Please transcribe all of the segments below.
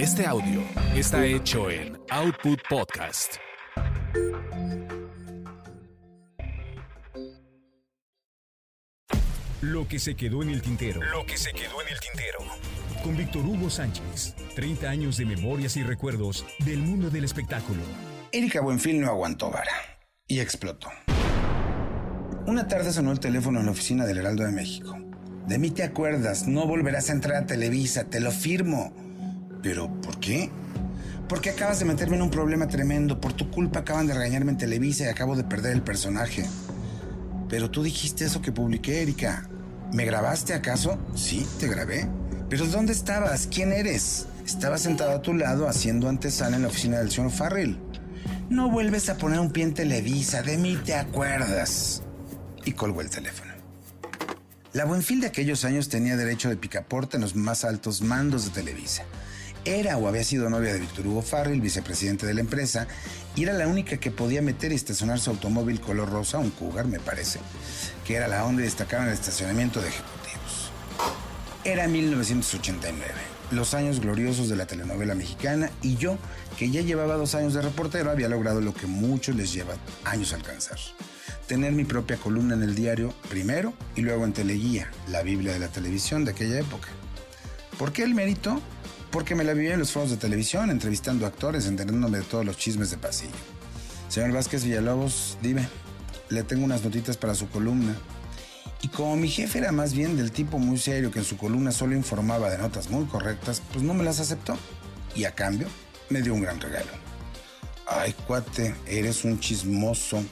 Este audio está hecho en Output Podcast. Lo que se quedó en el tintero. Lo que se quedó en el tintero. Con Víctor Hugo Sánchez. 30 años de memorias y recuerdos del mundo del espectáculo. Erika Buenfil no aguantó vara y explotó. Una tarde sonó el teléfono en la oficina del Heraldo de México. De mí te acuerdas, no volverás a entrar a Televisa, te lo firmo. ¿Pero por qué? Porque acabas de meterme en un problema tremendo. Por tu culpa acaban de regañarme en Televisa y acabo de perder el personaje. Pero tú dijiste eso que publiqué, Erika. ¿Me grabaste acaso? Sí, te grabé. Pero ¿dónde estabas? ¿Quién eres? Estaba sentado a tu lado haciendo antesala en la oficina del señor Farrell. No vuelves a poner un pie en Televisa, de mí te acuerdas. Y colgó el teléfono. La Buenfil de aquellos años tenía derecho de picaporte en los más altos mandos de Televisa. Era o había sido novia de Víctor Hugo Farrell, vicepresidente de la empresa, y era la única que podía meter y estacionar su automóvil color rosa, un Cougar me parece, que era la onda y destacaba en el estacionamiento de ejecutivos. Era 1989, los años gloriosos de la telenovela mexicana, y yo, que ya llevaba dos años de reportero, había logrado lo que muchos les lleva años alcanzar. Tener mi propia columna en el diario primero y luego en Teleguía, la Biblia de la televisión de aquella época. ¿Por qué el mérito? Porque me la vivía en los foros de televisión, entrevistando actores, enterándome de todos los chismes de pasillo. Señor Vázquez Villalobos, dime, le tengo unas notitas para su columna. Y como mi jefe era más bien del tipo muy serio que en su columna solo informaba de notas muy correctas, pues no me las aceptó. Y a cambio, me dio un gran regalo. Ay, cuate, eres un chismoso.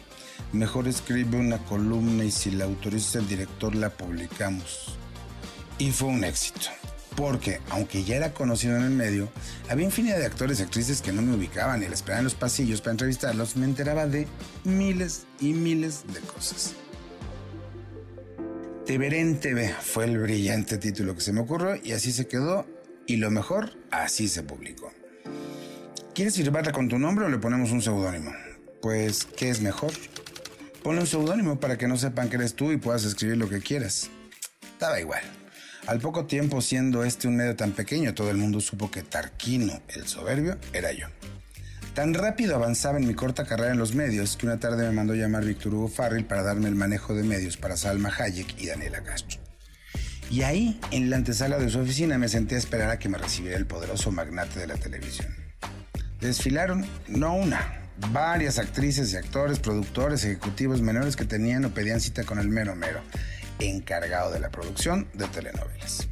Mejor escribe una columna y si la autoriza el director la publicamos. Y fue un éxito porque, aunque ya era conocido en el medio, había infinidad de actores y actrices que no me ubicaban y la esperaban en los pasillos para entrevistarlos, me enteraba de miles y miles de cosas. Te en TV fue el brillante título que se me ocurrió y así se quedó y lo mejor, así se publicó. ¿Quieres firmarla con tu nombre o le ponemos un seudónimo? Pues, ¿qué es mejor? Ponle un seudónimo para que no sepan que eres tú y puedas escribir lo que quieras. Estaba igual. Al poco tiempo, siendo este un medio tan pequeño, todo el mundo supo que Tarquino, el soberbio, era yo. Tan rápido avanzaba en mi corta carrera en los medios que una tarde me mandó llamar Víctor Hugo Farrell para darme el manejo de medios para Salma Hayek y Daniela Castro. Y ahí, en la antesala de su oficina, me senté a esperar a que me recibiera el poderoso magnate de la televisión. Desfilaron, no una, varias actrices y actores, productores, ejecutivos menores que tenían o pedían cita con el mero mero, encargado de la producción de telenovelas.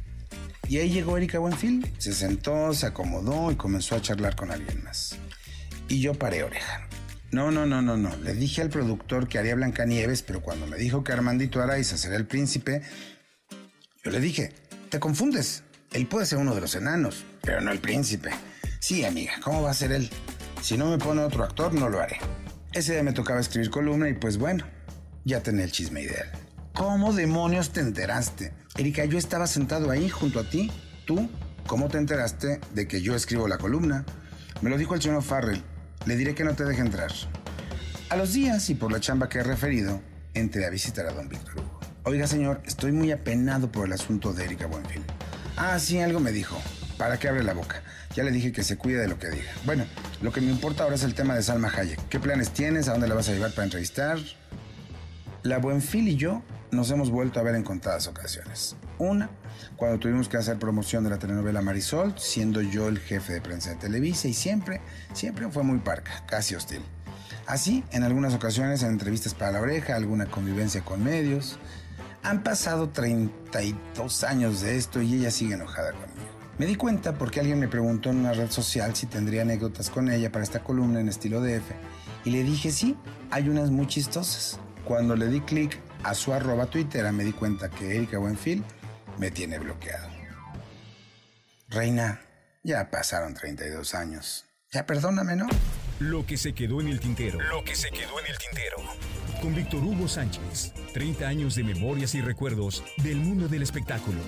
Y ahí llegó Erika Buenfil, se sentó, se acomodó y comenzó a charlar con alguien más. Y yo paré oreja. No, no, no, no, no. Le dije al productor que haría Blancanieves, pero cuando me dijo que Armandito Araiza sería el príncipe, yo le dije, te confundes. Él puede ser uno de los enanos, pero no el príncipe. Sí, amiga, ¿cómo va a ser él? Si no me pone otro actor, no lo haré. Ese día me tocaba escribir columna y pues bueno, ya tenía el chisme ideal. ¿Cómo demonios te enteraste? Erika, yo estaba sentado ahí junto a ti. ¿Tú? ¿Cómo te enteraste de que yo escribo la columna? Me lo dijo el señor Farrell. Le diré que no te deje entrar. A los días y por la chamba que he referido, entré a visitar a don Víctor. Oiga, señor, estoy muy apenado por el asunto de Erika Buenfil. Ah, sí, algo me dijo. ¿Para qué abre la boca? Ya le dije que se cuide de lo que diga. Bueno, lo que me importa ahora es el tema de Salma Hayek. ¿Qué planes tienes? ¿A dónde la vas a llevar para entrevistar? La Buenfil y yo nos hemos vuelto a ver en contadas ocasiones. Una, cuando tuvimos que hacer promoción de la telenovela Marisol, siendo yo el jefe de prensa de Televisa y siempre, siempre fue muy parca, casi hostil. Así, en algunas ocasiones en entrevistas para la oreja, alguna convivencia con medios. Han pasado 32 años de esto y ella sigue enojada conmigo. Me di cuenta porque alguien me preguntó en una red social si tendría anécdotas con ella para esta columna en estilo DF y le dije sí, hay unas muy chistosas. Cuando le di clic a su arroba Twitter me di cuenta que Erika Buenfil me tiene bloqueado. Reina, ya pasaron 32 años. Ya perdóname, ¿no? Lo que se quedó en el tintero. Lo que se quedó en el tintero. Con Víctor Hugo Sánchez. 30 años de memorias y recuerdos del mundo del espectáculo.